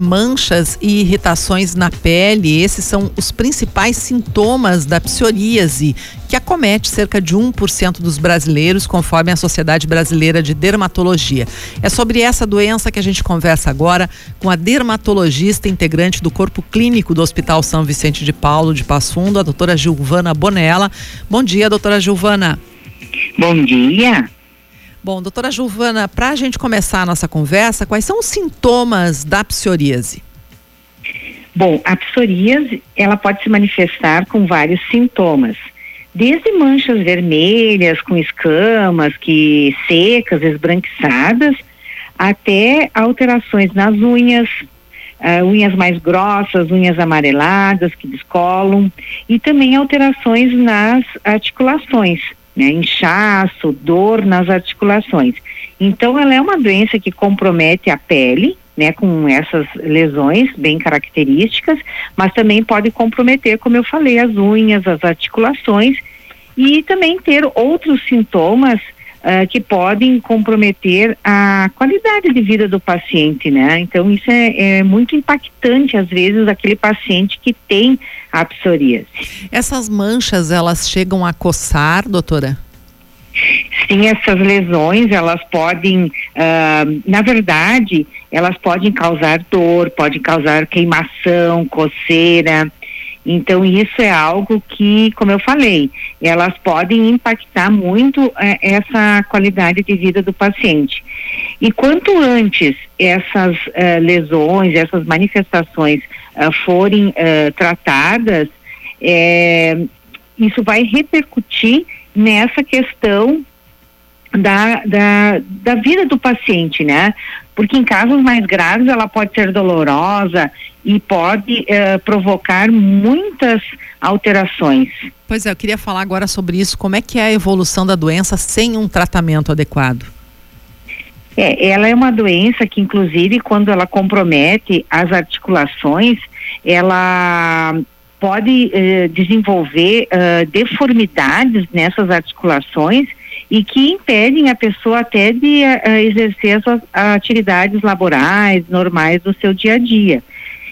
Manchas e irritações na pele, esses são os principais sintomas da psoríase, que acomete cerca de 1% dos brasileiros, conforme a Sociedade Brasileira de Dermatologia. É sobre essa doença que a gente conversa agora com a dermatologista integrante do Corpo Clínico do Hospital São Vicente de Paulo de Passo a doutora Gilvana Bonella. Bom dia, doutora Gilvana. Bom dia. Bom, doutora Giovana, para a gente começar a nossa conversa, quais são os sintomas da psoríase? Bom, a psoríase, ela pode se manifestar com vários sintomas. Desde manchas vermelhas, com escamas, que secas, esbranquiçadas, até alterações nas unhas, uh, unhas mais grossas, unhas amareladas que descolam, e também alterações nas articulações né, inchaço, dor nas articulações. Então, ela é uma doença que compromete a pele, né, com essas lesões bem características, mas também pode comprometer, como eu falei, as unhas, as articulações e também ter outros sintomas uh, que podem comprometer a qualidade de vida do paciente, né? Então isso é, é muito impactante às vezes aquele paciente que tem a psoríase. Essas manchas elas chegam a coçar, doutora? Sim, essas lesões elas podem, uh, na verdade, elas podem causar dor, podem causar queimação, coceira, então, isso é algo que, como eu falei, elas podem impactar muito eh, essa qualidade de vida do paciente. E quanto antes essas eh, lesões, essas manifestações eh, forem tratadas, isso vai repercutir nessa questão da, da, da vida do paciente, né? Porque em casos mais graves ela pode ser dolorosa e pode uh, provocar muitas alterações. Pois é, eu queria falar agora sobre isso. Como é que é a evolução da doença sem um tratamento adequado? É, ela é uma doença que, inclusive, quando ela compromete as articulações, ela pode uh, desenvolver uh, deformidades nessas articulações e que impedem a pessoa até de uh, exercer as suas atividades laborais normais do seu dia a dia.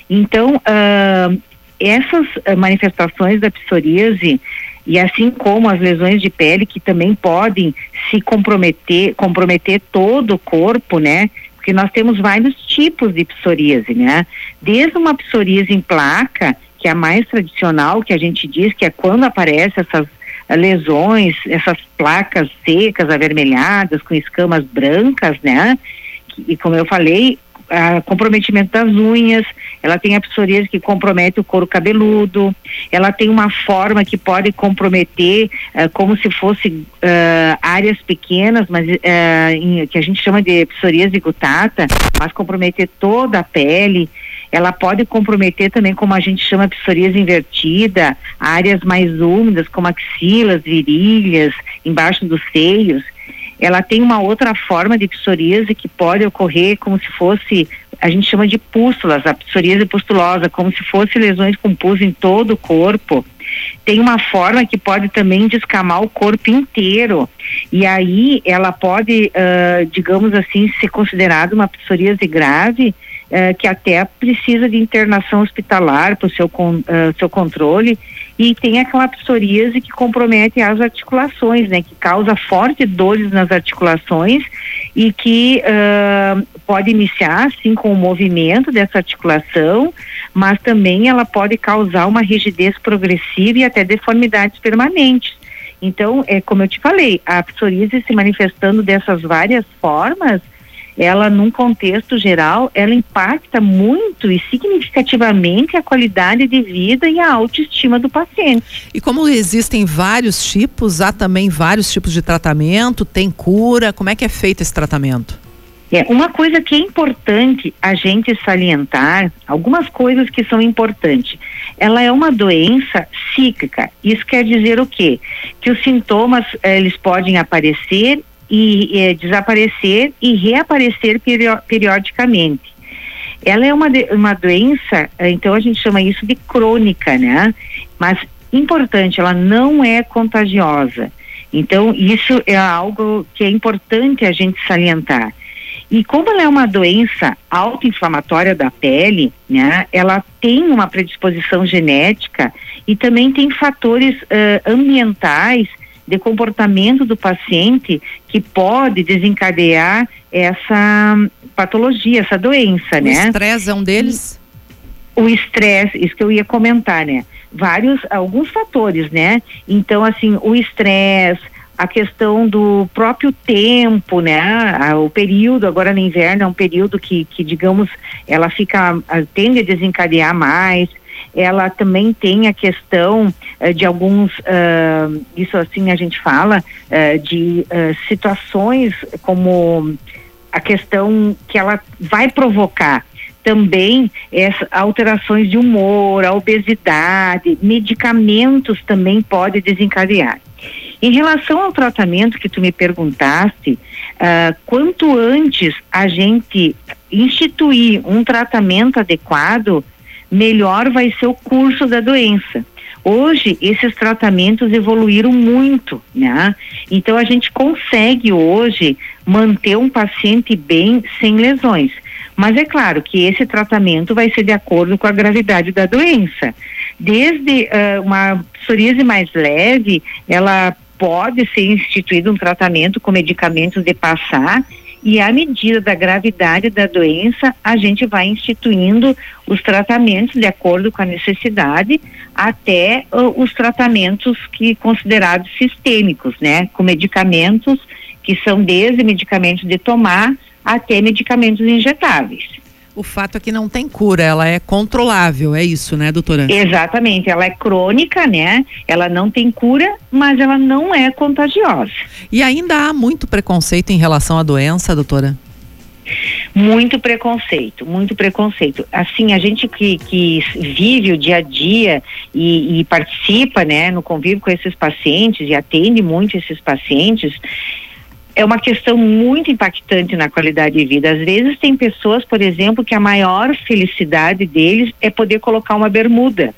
Então, uh, essas uh, manifestações da psoríase e assim como as lesões de pele que também podem se comprometer, comprometer todo o corpo, né? Porque nós temos vários tipos de psoríase, né? Desde uma psoríase em placa, que é a mais tradicional, que a gente diz que é quando aparecem essas lesões, essas placas secas, avermelhadas, com escamas brancas, né? E como eu falei, comprometimento das unhas, ela tem a psoríase que compromete o couro cabeludo, ela tem uma forma que pode comprometer uh, como se fosse uh, áreas pequenas, mas uh, em, que a gente chama de psoríase gutata, mas comprometer toda a pele. Ela pode comprometer também, como a gente chama, psoríase invertida, áreas mais úmidas, como axilas, virilhas, embaixo dos seios ela tem uma outra forma de psoríase que pode ocorrer como se fosse, a gente chama de pústulas, a psoríase pustulosa, como se fosse lesões com pus em todo o corpo. Tem uma forma que pode também descamar o corpo inteiro. E aí ela pode, uh, digamos assim, ser considerada uma psoríase grave, uh, que até precisa de internação hospitalar para o seu, uh, seu controle e tem aquela psoríase que compromete as articulações, né, que causa fortes dores nas articulações e que uh, pode iniciar assim com o movimento dessa articulação, mas também ela pode causar uma rigidez progressiva e até deformidades permanentes. Então, é como eu te falei, a psoríase se manifestando dessas várias formas, ela num contexto geral, ela impacta muito e significativamente a qualidade de vida e a autoestima do paciente. E como existem vários tipos, há também vários tipos de tratamento, tem cura, como é que é feito esse tratamento? É, uma coisa que é importante a gente salientar, algumas coisas que são importantes. Ela é uma doença cíclica. Isso quer dizer o quê? Que os sintomas eh, eles podem aparecer e é, desaparecer e reaparecer periodicamente. Ela é uma, uma doença, eh, então a gente chama isso de crônica, né? Mas importante, ela não é contagiosa. Então, isso é algo que é importante a gente salientar. E como ela é uma doença autoinflamatória da pele, né, ela tem uma predisposição genética e também tem fatores uh, ambientais de comportamento do paciente que pode desencadear essa patologia, essa doença, o né? O estresse é um deles? O estresse, isso que eu ia comentar, né? Vários, alguns fatores, né? Então, assim, o estresse, a questão do próprio tempo, né? O período, agora no inverno, é um período que, que digamos, ela fica, tende a desencadear mais. Ela também tem a questão uh, de alguns, uh, isso assim a gente fala, uh, de situações como a questão que ela vai provocar também essa, alterações de humor, a obesidade, medicamentos também pode desencadear. Em relação ao tratamento que tu me perguntaste, uh, quanto antes a gente instituir um tratamento adequado, melhor vai ser o curso da doença. Hoje, esses tratamentos evoluíram muito, né? Então, a gente consegue hoje manter um paciente bem sem lesões. Mas é claro que esse tratamento vai ser de acordo com a gravidade da doença. Desde uh, uma psoríase mais leve, ela pode ser instituído um tratamento com medicamentos de passar e à medida da gravidade da doença, a gente vai instituindo os tratamentos de acordo com a necessidade, até uh, os tratamentos que considerados sistêmicos, né, com medicamentos que são desde medicamentos de tomar até medicamentos injetáveis. O fato é que não tem cura, ela é controlável, é isso, né, doutora? Exatamente, ela é crônica, né? Ela não tem cura, mas ela não é contagiosa. E ainda há muito preconceito em relação à doença, doutora? Muito preconceito, muito preconceito. Assim, a gente que, que vive o dia a dia e, e participa, né, no convívio com esses pacientes e atende muito esses pacientes, é uma questão muito impactante na qualidade de vida. Às vezes tem pessoas, por exemplo, que a maior felicidade deles é poder colocar uma bermuda.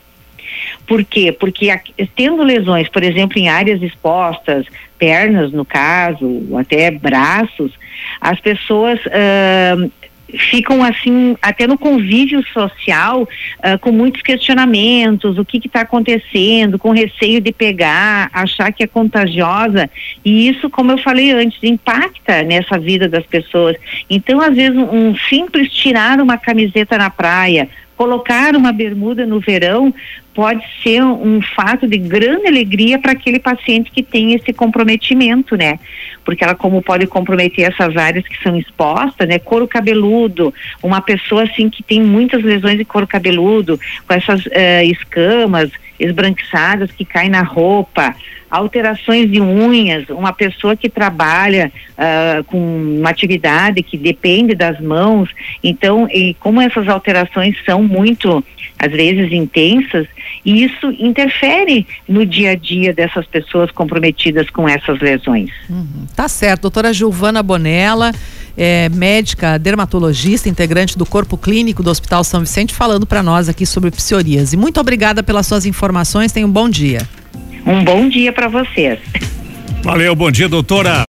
Por quê? Porque tendo lesões, por exemplo, em áreas expostas, pernas no caso, até braços, as pessoas uh, ficam assim até no convívio social uh, com muitos questionamentos o que está acontecendo com receio de pegar achar que é contagiosa. E isso como eu falei antes impacta nessa vida das pessoas. Então às vezes um, um simples tirar uma camiseta na praia colocar uma bermuda no verão pode ser um fato de grande alegria para aquele paciente que tem esse comprometimento, né? Porque ela como pode comprometer essas áreas que são expostas, né? Couro cabeludo, uma pessoa assim que tem muitas lesões de couro cabeludo, com essas uh, escamas esbranquiçadas que caem na roupa, alterações de unhas, uma pessoa que trabalha uh, com uma atividade que depende das mãos, então, e como essas alterações são muito, às vezes, intensas, isso interfere no dia a dia dessas pessoas comprometidas com essas lesões. Uhum. Tá certo, doutora Giovana Bonella, é, médica dermatologista, integrante do corpo clínico do Hospital São Vicente, falando para nós aqui sobre psoríase. Muito obrigada pelas suas informações, tenha um bom dia. Um bom dia para vocês. Valeu, bom dia, doutora.